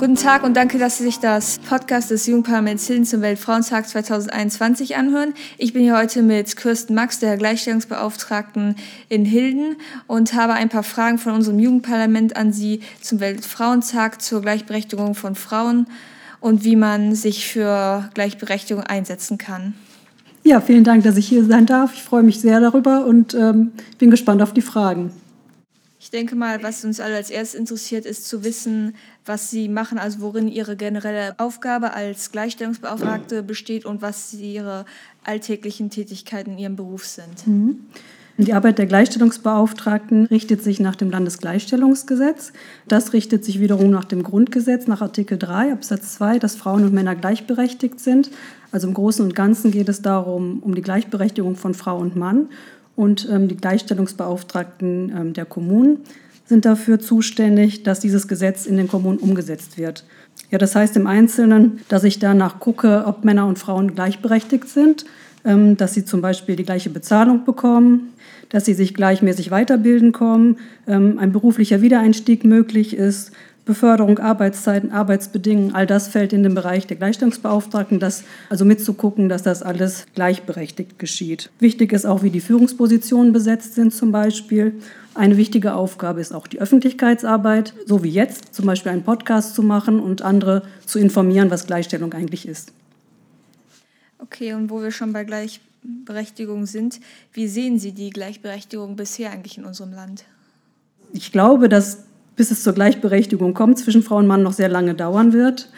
Guten Tag und danke, dass Sie sich das Podcast des Jugendparlaments Hilden zum Weltfrauentag 2021 anhören. Ich bin hier heute mit Kirsten Max, der Gleichstellungsbeauftragten in Hilden und habe ein paar Fragen von unserem Jugendparlament an Sie zum Weltfrauentag, zur Gleichberechtigung von Frauen und wie man sich für Gleichberechtigung einsetzen kann. Ja, vielen Dank, dass ich hier sein darf. Ich freue mich sehr darüber und ähm, bin gespannt auf die Fragen. Ich denke mal, was uns alle als erstes interessiert, ist zu wissen, was Sie machen, also worin Ihre generelle Aufgabe als Gleichstellungsbeauftragte besteht und was Ihre alltäglichen Tätigkeiten in Ihrem Beruf sind. Mhm. Die Arbeit der Gleichstellungsbeauftragten richtet sich nach dem Landesgleichstellungsgesetz. Das richtet sich wiederum nach dem Grundgesetz, nach Artikel 3 Absatz 2, dass Frauen und Männer gleichberechtigt sind. Also im Großen und Ganzen geht es darum, um die Gleichberechtigung von Frau und Mann und ähm, die Gleichstellungsbeauftragten ähm, der Kommunen sind dafür zuständig, dass dieses Gesetz in den Kommunen umgesetzt wird. Ja, das heißt im Einzelnen, dass ich danach gucke, ob Männer und Frauen gleichberechtigt sind, ähm, dass sie zum Beispiel die gleiche Bezahlung bekommen, dass sie sich gleichmäßig weiterbilden kommen, ähm, ein beruflicher Wiedereinstieg möglich ist, Beförderung, Arbeitszeiten, Arbeitsbedingungen, all das fällt in den Bereich der Gleichstellungsbeauftragten, das also mitzugucken, dass das alles gleichberechtigt geschieht. Wichtig ist auch, wie die Führungspositionen besetzt sind zum Beispiel. Eine wichtige Aufgabe ist auch die Öffentlichkeitsarbeit, so wie jetzt zum Beispiel einen Podcast zu machen und andere zu informieren, was Gleichstellung eigentlich ist. Okay, und wo wir schon bei Gleichberechtigung sind, wie sehen Sie die Gleichberechtigung bisher eigentlich in unserem Land? Ich glaube, dass bis es zur Gleichberechtigung kommt zwischen Frau und Mann, noch sehr lange dauern wird.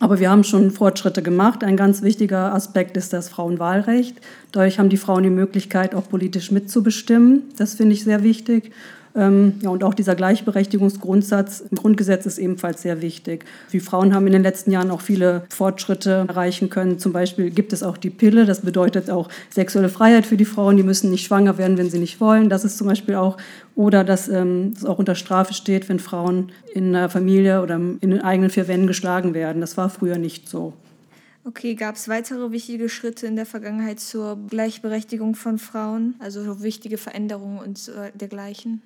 Aber wir haben schon Fortschritte gemacht. Ein ganz wichtiger Aspekt ist das Frauenwahlrecht. Dadurch haben die Frauen die Möglichkeit, auch politisch mitzubestimmen. Das finde ich sehr wichtig. Ähm, ja, und auch dieser Gleichberechtigungsgrundsatz im Grundgesetz ist ebenfalls sehr wichtig. Wir Frauen haben in den letzten Jahren auch viele Fortschritte erreichen können. Zum Beispiel gibt es auch die Pille. Das bedeutet auch sexuelle Freiheit für die Frauen. Die müssen nicht schwanger werden, wenn sie nicht wollen. Das ist zum Beispiel auch. Oder dass ähm, es auch unter Strafe steht, wenn Frauen in einer Familie oder in den eigenen vier Wänden geschlagen werden. Das war früher nicht so. Okay, gab es weitere wichtige Schritte in der Vergangenheit zur Gleichberechtigung von Frauen, also wichtige Veränderungen und äh, dergleichen?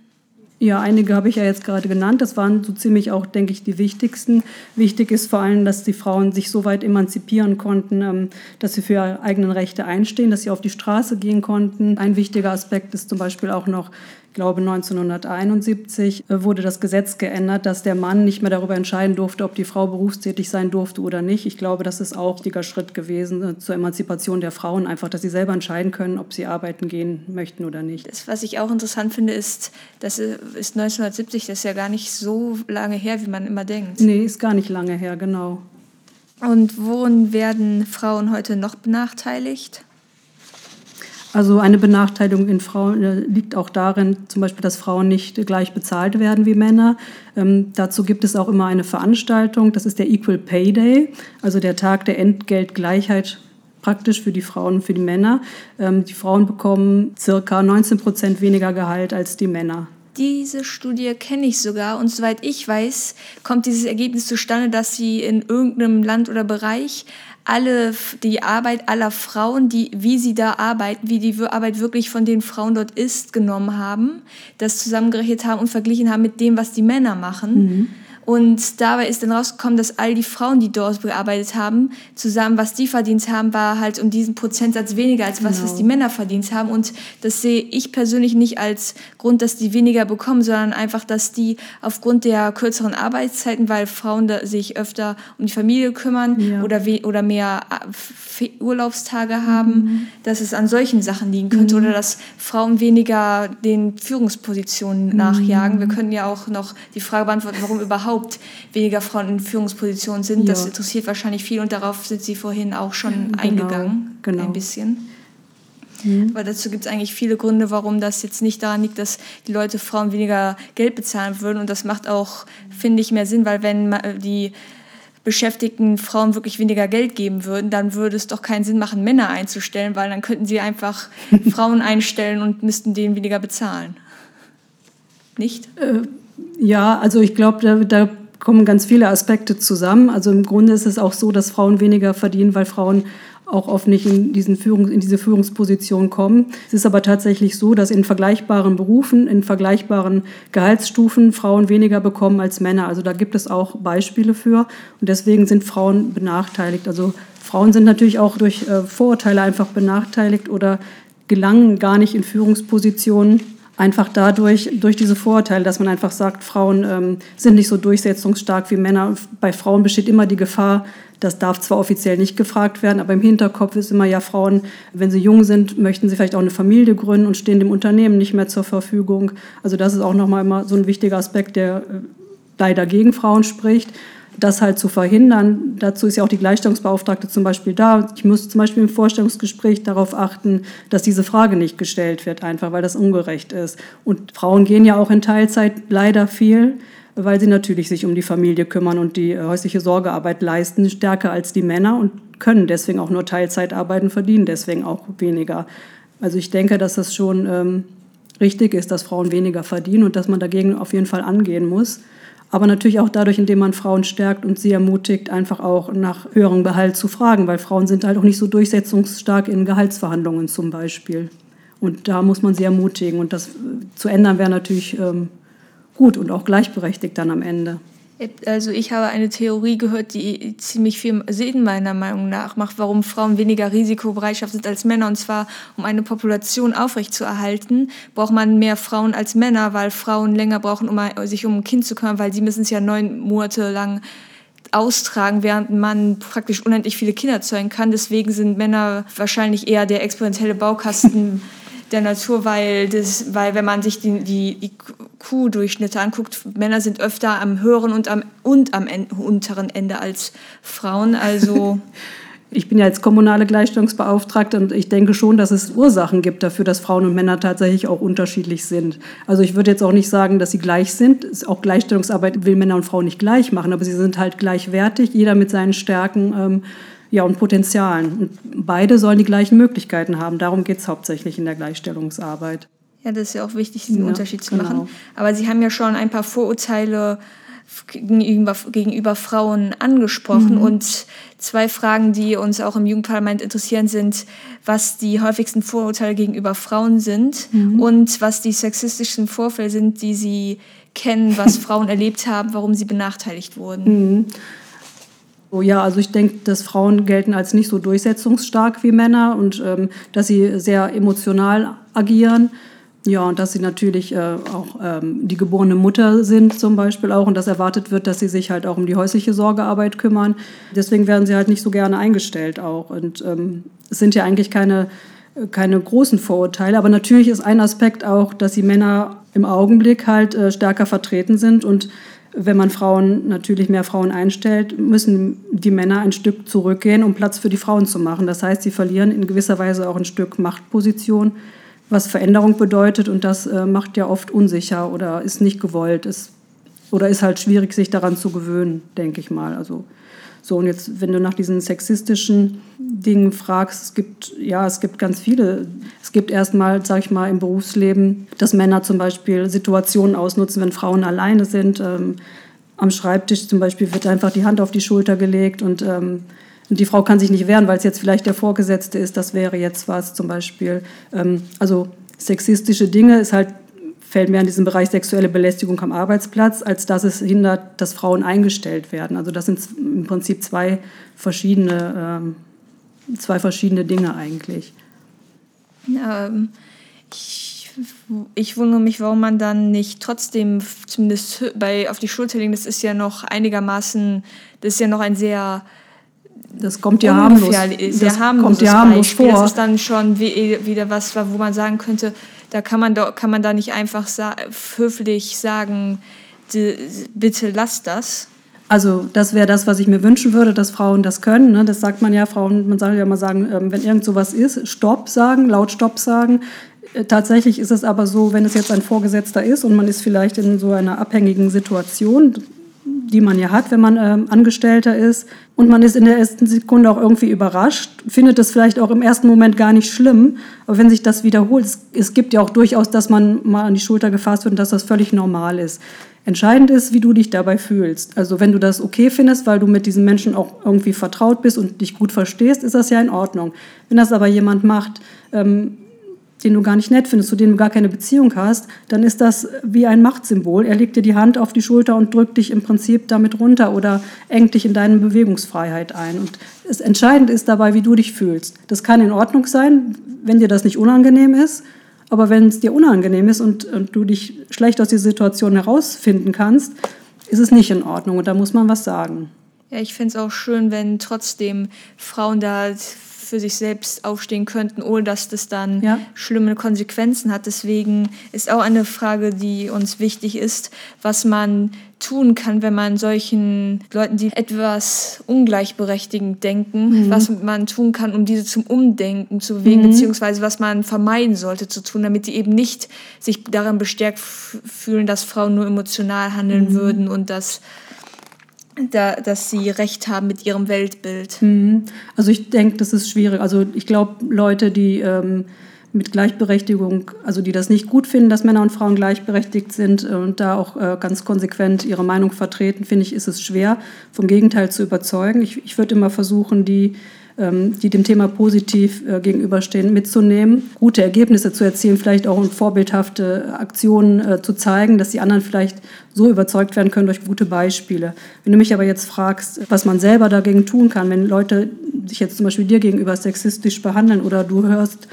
Ja, einige habe ich ja jetzt gerade genannt. Das waren so ziemlich auch, denke ich, die wichtigsten. Wichtig ist vor allem, dass die Frauen sich so weit emanzipieren konnten, ähm, dass sie für ihre eigenen Rechte einstehen, dass sie auf die Straße gehen konnten. Ein wichtiger Aspekt ist zum Beispiel auch noch ich glaube 1971 äh, wurde das Gesetz geändert, dass der Mann nicht mehr darüber entscheiden durfte, ob die Frau berufstätig sein durfte oder nicht. Ich glaube, das ist auch ein wichtiger Schritt gewesen äh, zur Emanzipation der Frauen, einfach, dass sie selber entscheiden können, ob sie arbeiten gehen möchten oder nicht. Das, was ich auch interessant finde, ist, das ist 1970, das ist ja gar nicht so lange her, wie man immer denkt. Nee, ist gar nicht lange her, genau. Und worin werden Frauen heute noch benachteiligt? Also eine Benachteiligung in Frauen äh, liegt auch darin, zum Beispiel, dass Frauen nicht gleich bezahlt werden wie Männer. Ähm, dazu gibt es auch immer eine Veranstaltung, das ist der Equal Pay Day, also der Tag der Entgeltgleichheit praktisch für die Frauen und für die Männer. Ähm, die Frauen bekommen circa 19 Prozent weniger Gehalt als die Männer. Diese Studie kenne ich sogar und soweit ich weiß, kommt dieses Ergebnis zustande, dass sie in irgendeinem Land oder Bereich alle die Arbeit aller Frauen, die wie sie da arbeiten, wie die Arbeit wirklich von den Frauen dort ist, genommen haben, das zusammengerechnet haben und verglichen haben mit dem, was die Männer machen. Mhm. Und dabei ist dann rausgekommen, dass all die Frauen, die dort gearbeitet haben, zusammen, was die verdient haben, war halt um diesen Prozentsatz weniger als was, genau. was die Männer verdient haben. Und das sehe ich persönlich nicht als Grund, dass die weniger bekommen, sondern einfach, dass die aufgrund der kürzeren Arbeitszeiten, weil Frauen sich öfter um die Familie kümmern ja. oder, oder mehr äh, Urlaubstage haben, mhm. dass es an solchen Sachen liegen könnte mhm. oder dass Frauen weniger den Führungspositionen mhm. nachjagen. Wir können ja auch noch die Frage beantworten, warum überhaupt überhaupt weniger Frauen in Führungspositionen sind. Ja. Das interessiert wahrscheinlich viel und darauf sind Sie vorhin auch schon genau, eingegangen, genau. ein bisschen. Mhm. Aber dazu gibt es eigentlich viele Gründe, warum das jetzt nicht daran liegt, dass die Leute Frauen weniger Geld bezahlen würden. Und das macht auch, finde ich, mehr Sinn, weil wenn die beschäftigten Frauen wirklich weniger Geld geben würden, dann würde es doch keinen Sinn machen, Männer einzustellen, weil dann könnten sie einfach Frauen einstellen und müssten denen weniger bezahlen. Nicht? Äh, ja, also ich glaube, da, da kommen ganz viele Aspekte zusammen. Also im Grunde ist es auch so, dass Frauen weniger verdienen, weil Frauen auch oft nicht in, diesen Führung, in diese Führungsposition kommen. Es ist aber tatsächlich so, dass in vergleichbaren Berufen, in vergleichbaren Gehaltsstufen Frauen weniger bekommen als Männer. Also da gibt es auch Beispiele für. Und deswegen sind Frauen benachteiligt. Also Frauen sind natürlich auch durch äh, Vorurteile einfach benachteiligt oder gelangen gar nicht in Führungspositionen einfach dadurch, durch diese Vorurteile, dass man einfach sagt, Frauen ähm, sind nicht so durchsetzungsstark wie Männer. Bei Frauen besteht immer die Gefahr, das darf zwar offiziell nicht gefragt werden, aber im Hinterkopf ist immer ja Frauen, wenn sie jung sind, möchten sie vielleicht auch eine Familie gründen und stehen dem Unternehmen nicht mehr zur Verfügung. Also das ist auch nochmal immer so ein wichtiger Aspekt, der äh, leider gegen Frauen spricht das halt zu verhindern. Dazu ist ja auch die Gleichstellungsbeauftragte zum Beispiel da. Ich muss zum Beispiel im Vorstellungsgespräch darauf achten, dass diese Frage nicht gestellt wird, einfach weil das ungerecht ist. Und Frauen gehen ja auch in Teilzeit leider viel, weil sie natürlich sich um die Familie kümmern und die häusliche Sorgearbeit leisten, stärker als die Männer und können deswegen auch nur Teilzeit arbeiten, verdienen deswegen auch weniger. Also ich denke, dass das schon ähm, richtig ist, dass Frauen weniger verdienen und dass man dagegen auf jeden Fall angehen muss aber natürlich auch dadurch, indem man Frauen stärkt und sie ermutigt, einfach auch nach höherem Gehalt zu fragen, weil Frauen sind halt auch nicht so durchsetzungsstark in Gehaltsverhandlungen zum Beispiel. Und da muss man sie ermutigen. Und das zu ändern wäre natürlich ähm, gut und auch gleichberechtigt dann am Ende. Also ich habe eine Theorie gehört, die ziemlich viel Sinn meiner Meinung nach macht, warum Frauen weniger Risikobereitschaft sind als Männer. Und zwar, um eine Population aufrechtzuerhalten, braucht man mehr Frauen als Männer, weil Frauen länger brauchen, um sich um ein Kind zu kümmern, weil sie müssen es ja neun Monate lang austragen, während man praktisch unendlich viele Kinder zeugen kann. Deswegen sind Männer wahrscheinlich eher der experimentelle Baukasten der Natur, weil, das, weil wenn man sich die, die, die Kuhdurchschnitte anguckt, Männer sind öfter am höheren und am, und am unteren Ende als Frauen. Also Ich bin ja jetzt kommunale Gleichstellungsbeauftragte und ich denke schon, dass es Ursachen gibt dafür, dass Frauen und Männer tatsächlich auch unterschiedlich sind. Also ich würde jetzt auch nicht sagen, dass sie gleich sind. Auch Gleichstellungsarbeit will Männer und Frauen nicht gleich machen, aber sie sind halt gleichwertig, jeder mit seinen Stärken ähm, ja, und Potenzialen. Und beide sollen die gleichen Möglichkeiten haben. Darum geht es hauptsächlich in der Gleichstellungsarbeit. Ja, das ist ja auch wichtig, diesen ja, Unterschied zu genau. machen. Aber Sie haben ja schon ein paar Vorurteile gegenüber, gegenüber Frauen angesprochen. Mhm. Und zwei Fragen, die uns auch im Jugendparlament interessieren, sind, was die häufigsten Vorurteile gegenüber Frauen sind mhm. und was die sexistischen Vorfälle sind, die Sie kennen, was Frauen erlebt haben, warum sie benachteiligt wurden. Mhm. Oh ja, also ich denke, dass Frauen gelten als nicht so durchsetzungsstark wie Männer und ähm, dass sie sehr emotional agieren. Ja, und dass sie natürlich äh, auch ähm, die geborene Mutter sind zum Beispiel auch und dass erwartet wird, dass sie sich halt auch um die häusliche Sorgearbeit kümmern. Deswegen werden sie halt nicht so gerne eingestellt auch. Und ähm, es sind ja eigentlich keine, keine großen Vorurteile, aber natürlich ist ein Aspekt auch, dass die Männer im Augenblick halt äh, stärker vertreten sind und wenn man Frauen natürlich mehr Frauen einstellt, müssen die Männer ein Stück zurückgehen, um Platz für die Frauen zu machen. Das heißt, sie verlieren in gewisser Weise auch ein Stück Machtposition, was Veränderung bedeutet und das äh, macht ja oft unsicher oder ist nicht gewollt, ist, oder ist halt schwierig, sich daran zu gewöhnen, denke ich mal. Also so, und jetzt, wenn du nach diesen sexistischen Dingen fragst, es gibt, ja, es gibt ganz viele. Es gibt erstmal, sag ich mal, im Berufsleben, dass Männer zum Beispiel Situationen ausnutzen, wenn Frauen alleine sind. Ähm, am Schreibtisch zum Beispiel wird einfach die Hand auf die Schulter gelegt und ähm, die Frau kann sich nicht wehren, weil es jetzt vielleicht der Vorgesetzte ist. Das wäre jetzt was zum Beispiel. Ähm, also sexistische Dinge ist halt fällt mehr in diesen Bereich sexuelle Belästigung am Arbeitsplatz, als dass es hindert, dass Frauen eingestellt werden. Also das sind im Prinzip zwei verschiedene, ähm, zwei verschiedene Dinge eigentlich. Ähm, ich, ich wundere mich, warum man dann nicht trotzdem zumindest bei auf die Schulter legen. Das ist ja noch einigermaßen, das ist ja noch ein sehr das kommt ja harmlos. Sehr harmloses kommt ja harmlos vor. Das ist dann schon wieder was, wo man sagen könnte, da kann man, da, kann man da nicht einfach sa höflich sagen, bitte lass das. Also das wäre das, was ich mir wünschen würde, dass Frauen das können. Ne? Das sagt man ja, Frauen, man soll ja mal sagen, ähm, wenn irgend sowas ist, Stopp sagen, laut Stopp sagen. Äh, tatsächlich ist es aber so, wenn es jetzt ein Vorgesetzter ist und man ist vielleicht in so einer abhängigen Situation, die man ja hat, wenn man ähm, Angestellter ist. Und man ist in der ersten Sekunde auch irgendwie überrascht, findet das vielleicht auch im ersten Moment gar nicht schlimm. Aber wenn sich das wiederholt, es, es gibt ja auch durchaus, dass man mal an die Schulter gefasst wird und dass das völlig normal ist. Entscheidend ist, wie du dich dabei fühlst. Also wenn du das okay findest, weil du mit diesen Menschen auch irgendwie vertraut bist und dich gut verstehst, ist das ja in Ordnung. Wenn das aber jemand macht, ähm, den du gar nicht nett findest, zu dem du gar keine Beziehung hast, dann ist das wie ein Machtsymbol. Er legt dir die Hand auf die Schulter und drückt dich im Prinzip damit runter oder engt dich in deine Bewegungsfreiheit ein. Und es entscheidend ist dabei, wie du dich fühlst. Das kann in Ordnung sein, wenn dir das nicht unangenehm ist. Aber wenn es dir unangenehm ist und, und du dich schlecht aus dieser Situation herausfinden kannst, ist es nicht in Ordnung und da muss man was sagen. Ja, ich finde es auch schön, wenn trotzdem Frauen da für sich selbst aufstehen könnten, ohne dass das dann ja. schlimme Konsequenzen hat. Deswegen ist auch eine Frage, die uns wichtig ist, was man tun kann, wenn man solchen Leuten, die etwas ungleichberechtigend denken, mhm. was man tun kann, um diese zum Umdenken zu bewegen, mhm. beziehungsweise was man vermeiden sollte zu tun, damit die eben nicht sich daran bestärkt fühlen, dass Frauen nur emotional handeln mhm. würden und dass da, dass sie recht haben mit ihrem Weltbild. Mhm. Also ich denke, das ist schwierig. Also ich glaube, Leute, die ähm, mit Gleichberechtigung, also die das nicht gut finden, dass Männer und Frauen gleichberechtigt sind und da auch äh, ganz konsequent ihre Meinung vertreten, finde ich, ist es schwer, vom Gegenteil zu überzeugen. Ich, ich würde immer versuchen, die die dem Thema positiv äh, gegenüberstehen, mitzunehmen, gute Ergebnisse zu erzielen, vielleicht auch vorbildhafte Aktionen äh, zu zeigen, dass die anderen vielleicht so überzeugt werden können durch gute Beispiele. Wenn du mich aber jetzt fragst, was man selber dagegen tun kann, wenn Leute sich jetzt zum Beispiel dir gegenüber sexistisch behandeln oder du hörst,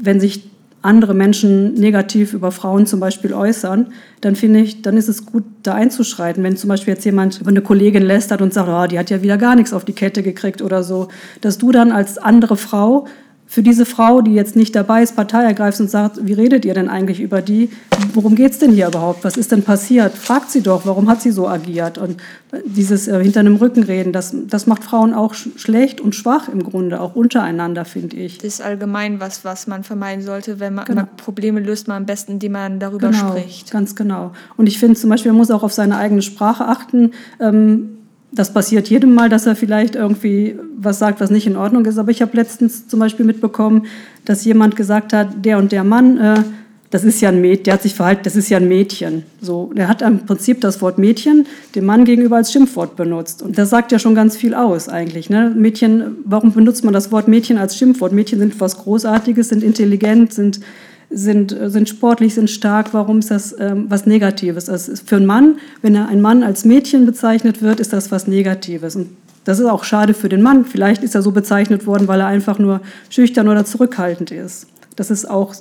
wenn sich andere Menschen negativ über Frauen zum Beispiel äußern, dann finde ich, dann ist es gut, da einzuschreiten. Wenn zum Beispiel jetzt jemand über eine Kollegin lästert und sagt, oh, die hat ja wieder gar nichts auf die Kette gekriegt oder so, dass du dann als andere Frau für diese Frau, die jetzt nicht dabei ist, Partei ergreifst und sagt, wie redet ihr denn eigentlich über die? Worum geht es denn hier überhaupt? Was ist denn passiert? Fragt sie doch, warum hat sie so agiert? Und dieses äh, hinter einem Rücken reden, das, das macht Frauen auch sch schlecht und schwach im Grunde, auch untereinander, finde ich. Das ist allgemein was, was man vermeiden sollte, wenn man, genau. man Probleme löst, man am besten, indem man darüber genau, spricht. Ganz genau. Und ich finde zum Beispiel, man muss auch auf seine eigene Sprache achten. Ähm, das passiert jedem Mal, dass er vielleicht irgendwie was sagt, was nicht in Ordnung ist. Aber ich habe letztens zum Beispiel mitbekommen, dass jemand gesagt hat, der und der Mann, äh, das ist ja ein Mädchen, der hat sich verhalten, das ist ja ein Mädchen. So, der hat im Prinzip das Wort Mädchen dem Mann gegenüber als Schimpfwort benutzt. Und das sagt ja schon ganz viel aus eigentlich. Ne? Mädchen, warum benutzt man das Wort Mädchen als Schimpfwort? Mädchen sind was Großartiges, sind intelligent, sind sind, sind sportlich, sind stark. Warum ist das ähm, was Negatives? Also für einen Mann, wenn er ein Mann als Mädchen bezeichnet wird, ist das was Negatives. Und das ist auch schade für den Mann. Vielleicht ist er so bezeichnet worden, weil er einfach nur schüchtern oder zurückhaltend ist. Das ist auch,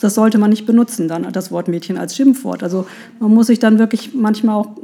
das sollte man nicht benutzen, dann das Wort Mädchen als Schimpfwort. Also man muss sich dann wirklich manchmal auch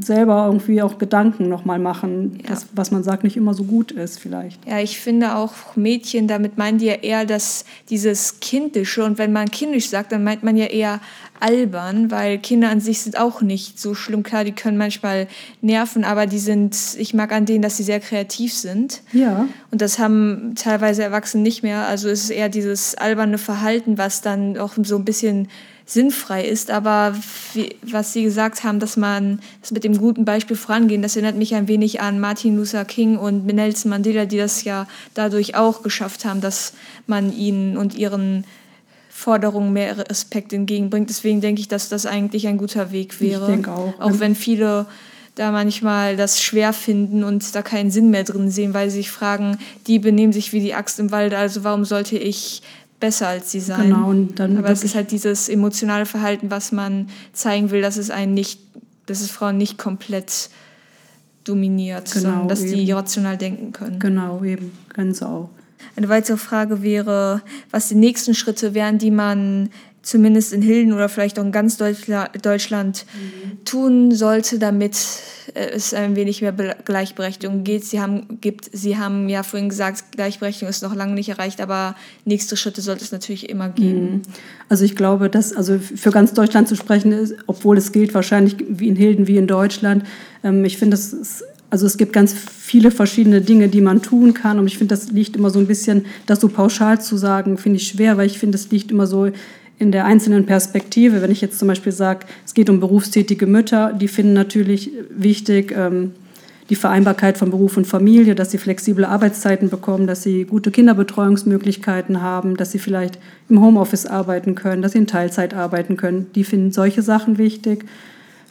selber irgendwie auch Gedanken nochmal machen, ja. dass, was man sagt, nicht immer so gut ist vielleicht. Ja, ich finde auch Mädchen, damit meinen die ja eher das, dieses Kindische. Und wenn man kindisch sagt, dann meint man ja eher albern, weil Kinder an sich sind auch nicht so schlimm. Klar, die können manchmal nerven, aber die sind, ich mag an denen, dass sie sehr kreativ sind. Ja. Und das haben teilweise Erwachsene nicht mehr. Also es ist eher dieses alberne Verhalten, was dann auch so ein bisschen sinnfrei ist. Aber wie, was Sie gesagt haben, dass man das mit dem guten Beispiel vorangehen, das erinnert mich ein wenig an Martin Luther King und Nelson Mandela, die das ja dadurch auch geschafft haben, dass man ihnen und ihren Forderungen mehr Respekt entgegenbringt. Deswegen denke ich, dass das eigentlich ein guter Weg wäre. Ich denke auch. Auch wenn viele da manchmal das schwer finden und da keinen Sinn mehr drin sehen, weil sie sich fragen, die benehmen sich wie die Axt im Wald, also warum sollte ich besser als sie sein. Genau, und dann Aber es ist halt dieses emotionale Verhalten, was man zeigen will, dass es einen nicht, dass es Frauen nicht komplett dominiert, genau, sondern dass eben. die rational denken können. Genau, eben, ganz auch. Eine weitere Frage wäre, was die nächsten Schritte wären, die man zumindest in Hilden oder vielleicht auch in ganz Deutschland mhm. tun sollte, damit es ein wenig mehr Gleichberechtigung geht. Sie haben, gibt, Sie haben ja vorhin gesagt, Gleichberechtigung ist noch lange nicht erreicht, aber nächste Schritte sollte es natürlich immer geben. Mhm. Also ich glaube, dass also für ganz Deutschland zu sprechen ist, obwohl es gilt wahrscheinlich wie in Hilden wie in Deutschland. Ähm, ich finde, es also es gibt ganz viele verschiedene Dinge, die man tun kann. Und ich finde, das liegt immer so ein bisschen, das so pauschal zu sagen, finde ich schwer, weil ich finde, es liegt immer so in der einzelnen Perspektive. Wenn ich jetzt zum Beispiel sage, es geht um berufstätige Mütter, die finden natürlich wichtig ähm, die Vereinbarkeit von Beruf und Familie, dass sie flexible Arbeitszeiten bekommen, dass sie gute Kinderbetreuungsmöglichkeiten haben, dass sie vielleicht im Homeoffice arbeiten können, dass sie in Teilzeit arbeiten können. Die finden solche Sachen wichtig.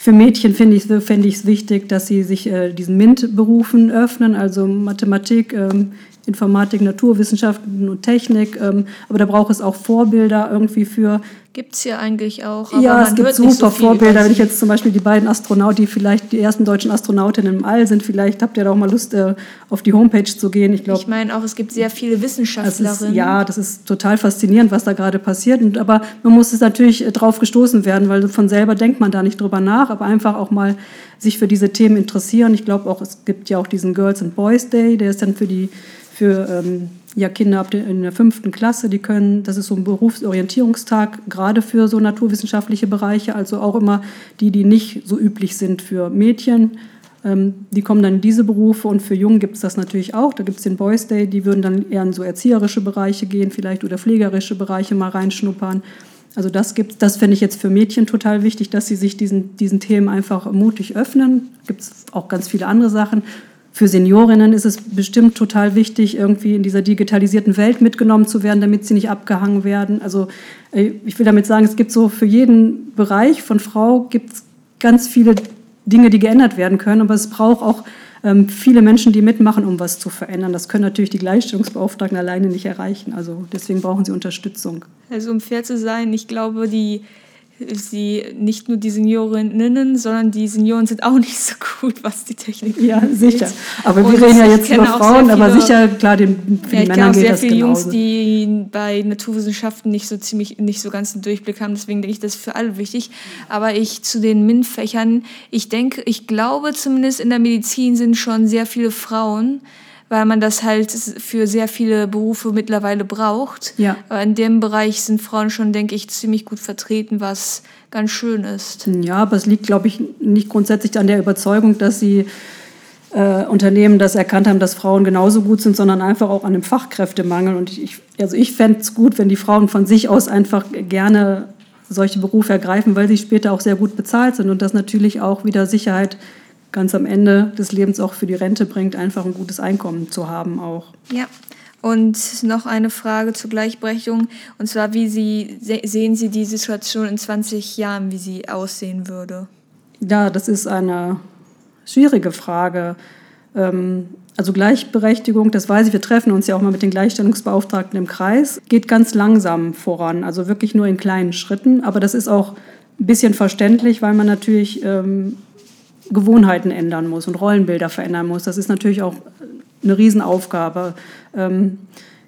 Für Mädchen finde ich es fände wichtig, dass sie sich äh, diesen MINT-Berufen öffnen, also Mathematik, ähm, Informatik, Naturwissenschaften und Technik. Ähm, aber da braucht es auch Vorbilder irgendwie für. Gibt es ja eigentlich auch. ja, es gibt super so Vorbilder. Wenn ich jetzt zum Beispiel die beiden Astronauten, die vielleicht die ersten deutschen Astronautinnen im All sind, vielleicht habt ihr da auch mal Lust, äh, auf die Homepage zu gehen. Ich, glaub, ich meine auch, es gibt sehr viele Wissenschaftlerinnen. Ist, ja, das ist total faszinierend, was da gerade passiert. Und, aber man muss es natürlich äh, drauf gestoßen werden, weil von selber denkt man da nicht drüber nach, aber einfach auch mal sich für diese Themen interessieren. Ich glaube auch, es gibt ja auch diesen Girls and Boys Day, der ist dann für die für ähm, ja, Kinder ab in der fünften Klasse, die können, das ist so ein Berufsorientierungstag, gerade für so naturwissenschaftliche Bereiche, also auch immer die, die nicht so üblich sind für Mädchen. Ähm, die kommen dann in diese Berufe und für Jungen gibt es das natürlich auch. Da gibt es den Boys Day, die würden dann eher in so erzieherische Bereiche gehen, vielleicht oder pflegerische Bereiche mal reinschnuppern. Also das gibt, das finde ich jetzt für Mädchen total wichtig, dass sie sich diesen, diesen Themen einfach mutig öffnen. Gibt es auch ganz viele andere Sachen. Für Seniorinnen ist es bestimmt total wichtig, irgendwie in dieser digitalisierten Welt mitgenommen zu werden, damit sie nicht abgehangen werden. Also äh, ich will damit sagen, es gibt so für jeden Bereich von Frau gibt es ganz viele Dinge, die geändert werden können, aber es braucht auch ähm, viele Menschen, die mitmachen, um was zu verändern. Das können natürlich die Gleichstellungsbeauftragten alleine nicht erreichen. Also deswegen brauchen sie Unterstützung. Also um fair zu sein, ich glaube, die sie nicht nur die Seniorinnen, sondern die Senioren sind auch nicht so gut, was die Technik Ja, sicher. Aber wir reden ja jetzt über Frauen, viele, aber sicher, klar, den, für ja, die Männer geht das genauso. Sehr viele Jungs, die bei Naturwissenschaften nicht so ziemlich, nicht so ganz einen Durchblick haben, deswegen denke ich, das ist für alle wichtig. Aber ich zu den MINT-Fächern, ich denke, ich glaube zumindest in der Medizin sind schon sehr viele Frauen, weil man das halt für sehr viele Berufe mittlerweile braucht. Ja. Aber in dem Bereich sind Frauen schon, denke ich, ziemlich gut vertreten, was ganz schön ist. Ja, aber es liegt, glaube ich, nicht grundsätzlich an der Überzeugung, dass sie äh, Unternehmen das erkannt haben, dass Frauen genauso gut sind, sondern einfach auch an dem Fachkräftemangel. Und ich, also ich fände es gut, wenn die Frauen von sich aus einfach gerne solche Berufe ergreifen, weil sie später auch sehr gut bezahlt sind und das natürlich auch wieder Sicherheit ganz am Ende des Lebens auch für die Rente bringt, einfach ein gutes Einkommen zu haben auch. Ja. Und noch eine Frage zur Gleichberechtigung, und zwar, wie Sie, sehen Sie die Situation in 20 Jahren, wie sie aussehen würde? Ja, das ist eine schwierige Frage. Ähm, also Gleichberechtigung, das weiß ich, wir treffen uns ja auch mal mit den Gleichstellungsbeauftragten im Kreis, geht ganz langsam voran, also wirklich nur in kleinen Schritten. Aber das ist auch ein bisschen verständlich, weil man natürlich ähm, Gewohnheiten ändern muss und Rollenbilder verändern muss. Das ist natürlich auch eine Riesenaufgabe. Ähm,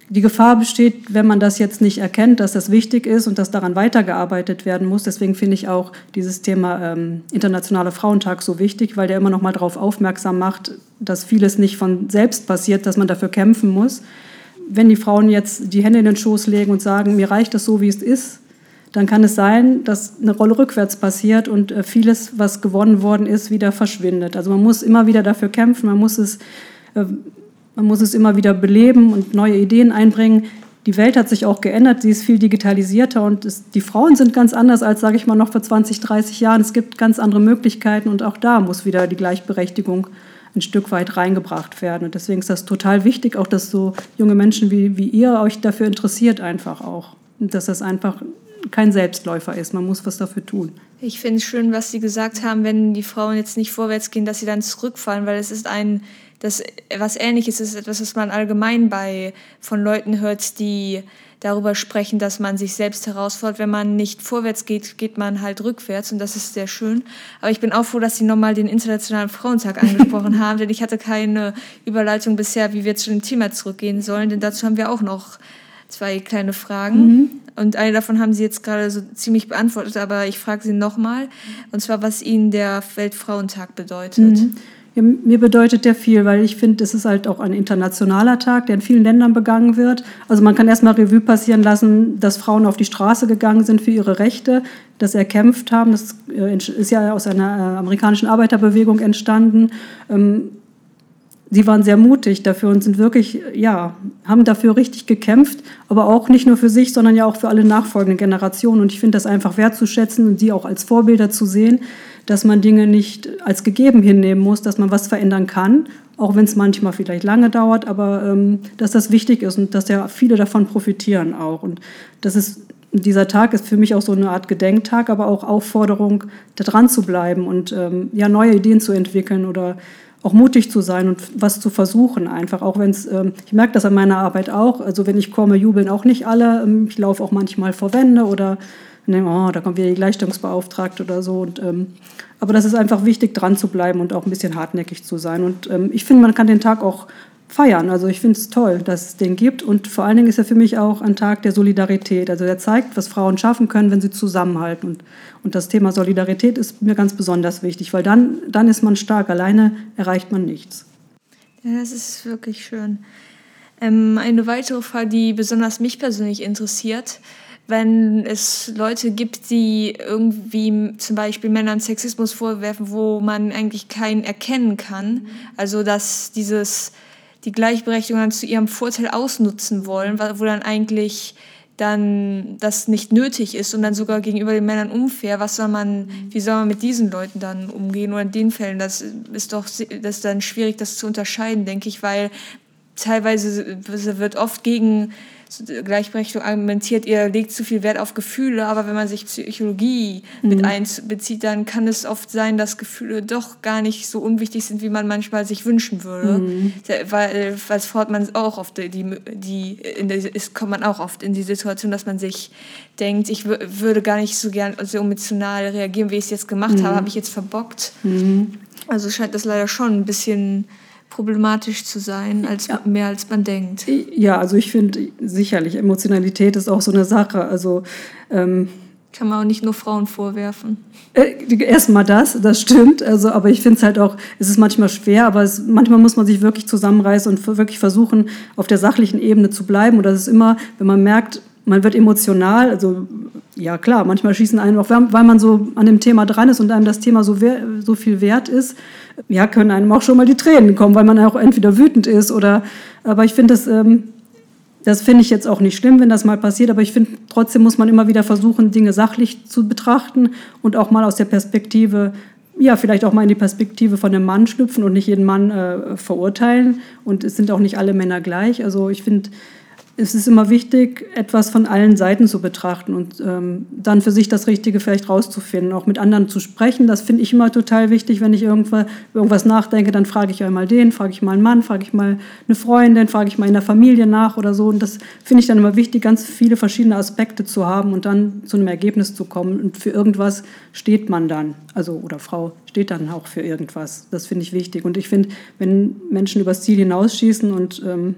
die Gefahr besteht, wenn man das jetzt nicht erkennt, dass das wichtig ist und dass daran weitergearbeitet werden muss. Deswegen finde ich auch dieses Thema ähm, Internationaler Frauentag so wichtig, weil der immer noch mal darauf aufmerksam macht, dass vieles nicht von selbst passiert, dass man dafür kämpfen muss. Wenn die Frauen jetzt die Hände in den Schoß legen und sagen, mir reicht das so, wie es ist, dann kann es sein, dass eine Rolle rückwärts passiert und äh, vieles, was gewonnen worden ist, wieder verschwindet. Also man muss immer wieder dafür kämpfen, man muss es, äh, man muss es immer wieder beleben und neue Ideen einbringen. Die Welt hat sich auch geändert, sie ist viel digitalisierter und es, die Frauen sind ganz anders als, sage ich mal, noch vor 20, 30 Jahren. Es gibt ganz andere Möglichkeiten und auch da muss wieder die Gleichberechtigung ein Stück weit reingebracht werden. Und deswegen ist das total wichtig, auch dass so junge Menschen wie, wie ihr euch dafür interessiert einfach auch. Und dass das einfach kein Selbstläufer ist. Man muss was dafür tun. Ich finde es schön, was Sie gesagt haben, wenn die Frauen jetzt nicht vorwärts gehen, dass sie dann zurückfallen, weil es ist ein, das was Ähnliches ist etwas, was man allgemein bei von Leuten hört, die darüber sprechen, dass man sich selbst herausfordert. Wenn man nicht vorwärts geht, geht man halt rückwärts und das ist sehr schön. Aber ich bin auch froh, dass Sie nochmal den Internationalen Frauentag angesprochen haben, denn ich hatte keine Überleitung bisher, wie wir zu dem Thema zurückgehen sollen, denn dazu haben wir auch noch zwei kleine Fragen. Mhm. Und eine davon haben Sie jetzt gerade so ziemlich beantwortet, aber ich frage Sie nochmal. Und zwar, was Ihnen der Weltfrauentag bedeutet. Mhm. Ja, mir bedeutet der viel, weil ich finde, es ist halt auch ein internationaler Tag, der in vielen Ländern begangen wird. Also man kann erstmal Revue passieren lassen, dass Frauen auf die Straße gegangen sind für ihre Rechte, dass sie erkämpft haben. Das äh, ist ja aus einer äh, amerikanischen Arbeiterbewegung entstanden. Sie waren sehr mutig dafür und sind wirklich, ja, haben dafür richtig gekämpft, aber auch nicht nur für sich, sondern ja auch für alle nachfolgenden Generationen. Und ich finde das einfach wertzuschätzen und sie auch als Vorbilder zu sehen, dass man Dinge nicht als gegeben hinnehmen muss, dass man was verändern kann, auch wenn es manchmal vielleicht lange dauert, aber ähm, dass das wichtig ist und dass ja viele davon profitieren auch. Und das ist dieser Tag ist für mich auch so eine Art Gedenktag, aber auch Aufforderung, da dran zu bleiben und ähm, ja, neue Ideen zu entwickeln oder auch mutig zu sein und was zu versuchen einfach. Auch wenn es, ähm, ich merke das an meiner Arbeit auch, also wenn ich komme, jubeln auch nicht alle. Ähm, ich laufe auch manchmal vor Wände oder denke, oh, da kommt wieder die Gleichstellungsbeauftragte oder so. Und, ähm, aber das ist einfach wichtig, dran zu bleiben und auch ein bisschen hartnäckig zu sein. Und ähm, ich finde, man kann den Tag auch feiern. Also ich finde es toll, dass es den gibt. Und vor allen Dingen ist er für mich auch ein Tag der Solidarität. Also er zeigt, was Frauen schaffen können, wenn sie zusammenhalten. Und, und das Thema Solidarität ist mir ganz besonders wichtig, weil dann, dann ist man stark. Alleine erreicht man nichts. Ja, das ist wirklich schön. Ähm, eine weitere Frage, die besonders mich persönlich interessiert, wenn es Leute gibt, die irgendwie zum Beispiel Männern Sexismus vorwerfen, wo man eigentlich keinen erkennen kann. Also dass dieses die Gleichberechtigung dann zu ihrem Vorteil ausnutzen wollen, wo dann eigentlich dann das nicht nötig ist und dann sogar gegenüber den Männern unfair. Was soll man, wie soll man mit diesen Leuten dann umgehen oder in den Fällen? Das ist doch das ist dann schwierig, das zu unterscheiden, denke ich, weil teilweise wird oft gegen Gleichberechtigung argumentiert, ihr legt zu viel Wert auf Gefühle, aber wenn man sich Psychologie mhm. mit einbezieht, dann kann es oft sein, dass Gefühle doch gar nicht so unwichtig sind, wie man manchmal sich wünschen würde. Mhm. Weil, weil fort man auch oft die, die in der, ist, kommt man auch oft in die Situation, dass man sich denkt, ich würde gar nicht so gern so emotional reagieren, wie ich es jetzt gemacht mhm. habe, habe ich jetzt verbockt. Mhm. Also scheint das leider schon ein bisschen problematisch zu sein, als ja. mehr als man denkt. Ja, also ich finde sicherlich, Emotionalität ist auch so eine Sache. Also ähm, kann man auch nicht nur Frauen vorwerfen. Äh, Erstmal das, das stimmt. Also, aber ich finde es halt auch, es ist manchmal schwer, aber es, manchmal muss man sich wirklich zusammenreißen und wirklich versuchen, auf der sachlichen Ebene zu bleiben. Und das ist immer, wenn man merkt, man wird emotional, also ja klar, manchmal schießen einen auch, weil man so an dem Thema dran ist und einem das Thema so, so viel wert ist, ja, können einem auch schon mal die Tränen kommen, weil man auch entweder wütend ist oder, aber ich finde das, ähm, das finde ich jetzt auch nicht schlimm, wenn das mal passiert, aber ich finde, trotzdem muss man immer wieder versuchen, Dinge sachlich zu betrachten und auch mal aus der Perspektive, ja, vielleicht auch mal in die Perspektive von einem Mann schlüpfen und nicht jeden Mann äh, verurteilen. Und es sind auch nicht alle Männer gleich. Also ich finde, es ist immer wichtig, etwas von allen Seiten zu betrachten und ähm, dann für sich das Richtige vielleicht rauszufinden, auch mit anderen zu sprechen. Das finde ich immer total wichtig, wenn ich irgendwas, irgendwas nachdenke, dann frage ich einmal den, frage ich mal einen Mann, frage ich mal eine Freundin, frage ich mal in der Familie nach oder so. Und das finde ich dann immer wichtig, ganz viele verschiedene Aspekte zu haben und dann zu einem Ergebnis zu kommen. Und für irgendwas steht man dann, also oder Frau steht dann auch für irgendwas. Das finde ich wichtig. Und ich finde, wenn Menschen übers Ziel hinausschießen und ähm,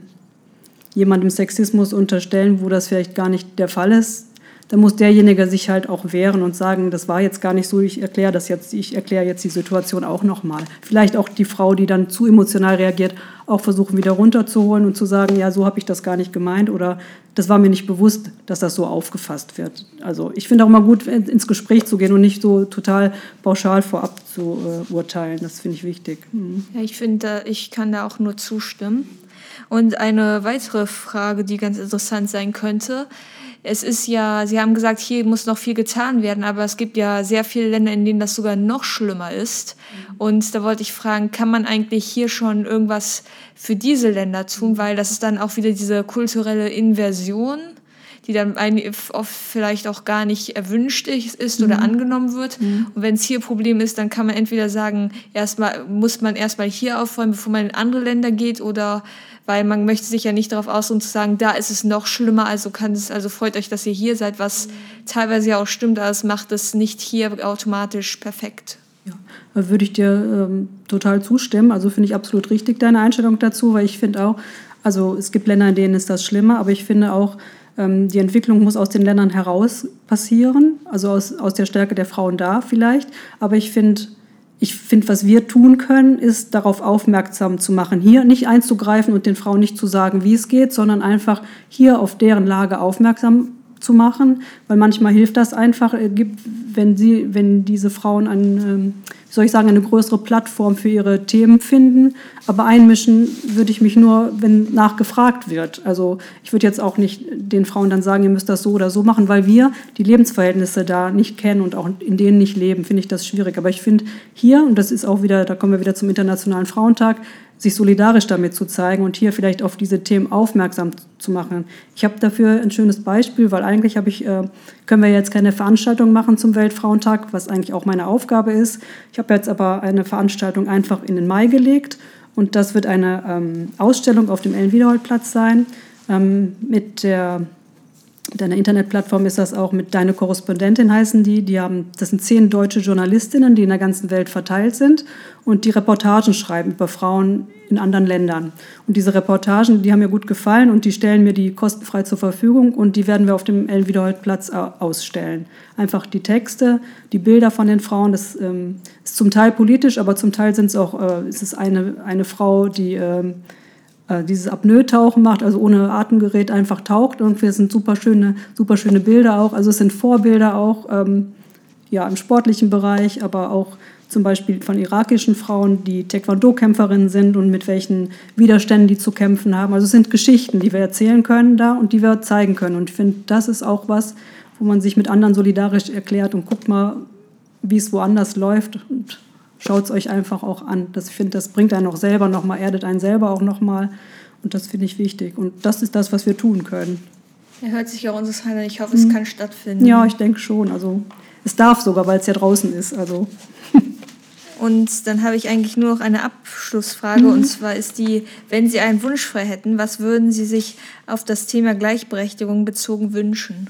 jemandem Sexismus unterstellen, wo das vielleicht gar nicht der Fall ist, dann muss derjenige sich halt auch wehren und sagen, das war jetzt gar nicht so, ich erkläre das jetzt, ich erkläre jetzt die Situation auch nochmal. Vielleicht auch die Frau, die dann zu emotional reagiert, auch versuchen wieder runterzuholen und zu sagen, ja, so habe ich das gar nicht gemeint oder das war mir nicht bewusst, dass das so aufgefasst wird. Also ich finde auch immer gut, ins Gespräch zu gehen und nicht so total pauschal vorab zu äh, urteilen. Das finde ich wichtig. Mhm. Ja, ich finde, ich kann da auch nur zustimmen. Und eine weitere Frage, die ganz interessant sein könnte, es ist ja, Sie haben gesagt, hier muss noch viel getan werden, aber es gibt ja sehr viele Länder, in denen das sogar noch schlimmer ist. Mhm. Und da wollte ich fragen, kann man eigentlich hier schon irgendwas für diese Länder tun, weil das ist dann auch wieder diese kulturelle Inversion die dann oft vielleicht auch gar nicht erwünscht ist oder mhm. angenommen wird. Mhm. Und wenn es hier ein Problem ist, dann kann man entweder sagen, erstmal muss man erstmal hier aufräumen, bevor man in andere Länder geht, oder weil man möchte sich ja nicht darauf ausruhen zu sagen, da ist es noch schlimmer, also kann es, also freut euch, dass ihr hier seid, was mhm. teilweise ja auch stimmt, aber es macht es nicht hier automatisch perfekt. Ja, da würde ich dir ähm, total zustimmen. Also finde ich absolut richtig deine Einstellung dazu, weil ich finde auch, also es gibt Länder, in denen ist das schlimmer, aber ich finde auch, die Entwicklung muss aus den Ländern heraus passieren, also aus, aus der Stärke der Frauen da vielleicht. Aber ich finde, ich finde, was wir tun können, ist darauf aufmerksam zu machen, hier nicht einzugreifen und den Frauen nicht zu sagen, wie es geht, sondern einfach hier auf deren Lage aufmerksam zu machen, weil manchmal hilft das einfach, äh, wenn, sie, wenn diese Frauen ein, ähm, wie soll ich sagen, eine größere Plattform für ihre Themen finden. Aber einmischen würde ich mich nur, wenn nachgefragt wird. Also ich würde jetzt auch nicht den Frauen dann sagen, ihr müsst das so oder so machen, weil wir die Lebensverhältnisse da nicht kennen und auch in denen nicht leben, finde ich das schwierig. Aber ich finde hier, und das ist auch wieder, da kommen wir wieder zum Internationalen Frauentag, sich solidarisch damit zu zeigen und hier vielleicht auf diese Themen aufmerksam zu machen. Ich habe dafür ein schönes Beispiel, weil eigentlich habe ich, äh, können wir jetzt keine Veranstaltung machen zum Weltfrauentag, was eigentlich auch meine Aufgabe ist. Ich habe jetzt aber eine Veranstaltung einfach in den Mai gelegt und das wird eine ähm, Ausstellung auf dem Ellen-Wiederhold-Platz sein ähm, mit der Deine Internetplattform ist das auch mit Deine Korrespondentin heißen die. Die haben, das sind zehn deutsche Journalistinnen, die in der ganzen Welt verteilt sind und die Reportagen schreiben über Frauen in anderen Ländern. Und diese Reportagen, die haben mir gut gefallen und die stellen mir die kostenfrei zur Verfügung und die werden wir auf dem Elwiederholt-Platz ausstellen. Einfach die Texte, die Bilder von den Frauen, das ähm, ist zum Teil politisch, aber zum Teil sind es auch, äh, ist es eine, eine Frau, die äh, äh, dieses Apnoe-Tauchen macht, also ohne Atemgerät einfach taucht. Und wir sind super schöne, super schöne Bilder auch. Also es sind Vorbilder auch ähm, ja, im sportlichen Bereich, aber auch zum Beispiel von irakischen Frauen, die Taekwondo-Kämpferinnen sind und mit welchen Widerständen die zu kämpfen haben. Also es sind Geschichten, die wir erzählen können da und die wir zeigen können. Und ich finde, das ist auch was, wo man sich mit anderen solidarisch erklärt und guckt mal, wie es woanders läuft. Und schaut es euch einfach auch an. Das, ich finde, das bringt einen auch selber nochmal, erdet einen selber auch nochmal. Und das finde ich wichtig. Und das ist das, was wir tun können. Er hört sich auch unseres an. Ich hoffe, es mhm. kann stattfinden. Ja, ich denke schon. Also es darf sogar, weil es ja draußen ist. Also. Und dann habe ich eigentlich nur noch eine Abschlussfrage. Mhm. Und zwar ist die, wenn Sie einen Wunsch frei hätten, was würden Sie sich auf das Thema Gleichberechtigung bezogen wünschen?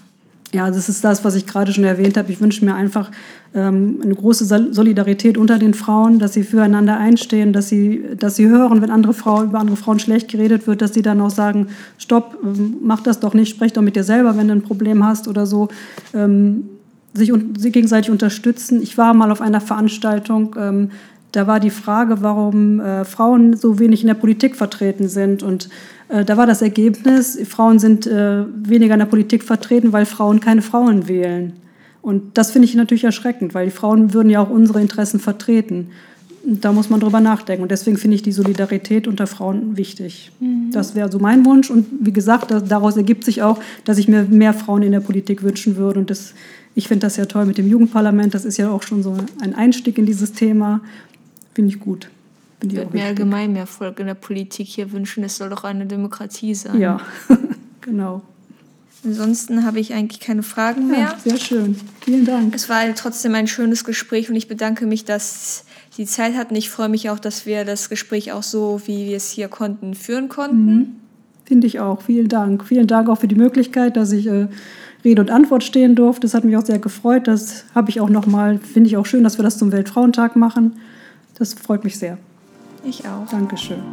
Ja, das ist das, was ich gerade schon erwähnt habe. Ich wünsche mir einfach ähm, eine große Solidarität unter den Frauen, dass sie füreinander einstehen, dass sie, dass sie hören, wenn andere Frauen, über andere Frauen schlecht geredet wird, dass sie dann auch sagen, stopp, ähm, mach das doch nicht, sprech doch mit dir selber, wenn du ein Problem hast oder so. Ähm, sich, sich gegenseitig unterstützen. Ich war mal auf einer Veranstaltung, ähm, da war die Frage, warum äh, Frauen so wenig in der Politik vertreten sind. Und da war das Ergebnis, Frauen sind äh, weniger in der Politik vertreten, weil Frauen keine Frauen wählen. Und das finde ich natürlich erschreckend, weil die Frauen würden ja auch unsere Interessen vertreten. Da muss man drüber nachdenken. Und deswegen finde ich die Solidarität unter Frauen wichtig. Mhm. Das wäre so mein Wunsch. Und wie gesagt, daraus ergibt sich auch, dass ich mir mehr Frauen in der Politik wünschen würde. Und das, ich finde das ja toll mit dem Jugendparlament. Das ist ja auch schon so ein Einstieg in dieses Thema. Finde ich gut. Finde ich, ich würde mir allgemein mehr Erfolg in der Politik hier wünschen. Es soll doch eine Demokratie sein. Ja, genau. Ansonsten habe ich eigentlich keine Fragen mehr. Ja, sehr schön. Vielen Dank. Es war trotzdem ein schönes Gespräch und ich bedanke mich, dass Sie Zeit hatten. Ich freue mich auch, dass wir das Gespräch auch so, wie wir es hier konnten, führen konnten. Mhm. Finde ich auch. Vielen Dank. Vielen Dank auch für die Möglichkeit, dass ich äh, Rede und Antwort stehen durfte. Das hat mich auch sehr gefreut. Das habe ich auch nochmal, finde ich auch schön, dass wir das zum Weltfrauentag machen. Das freut mich sehr. Ich auch. Dankeschön.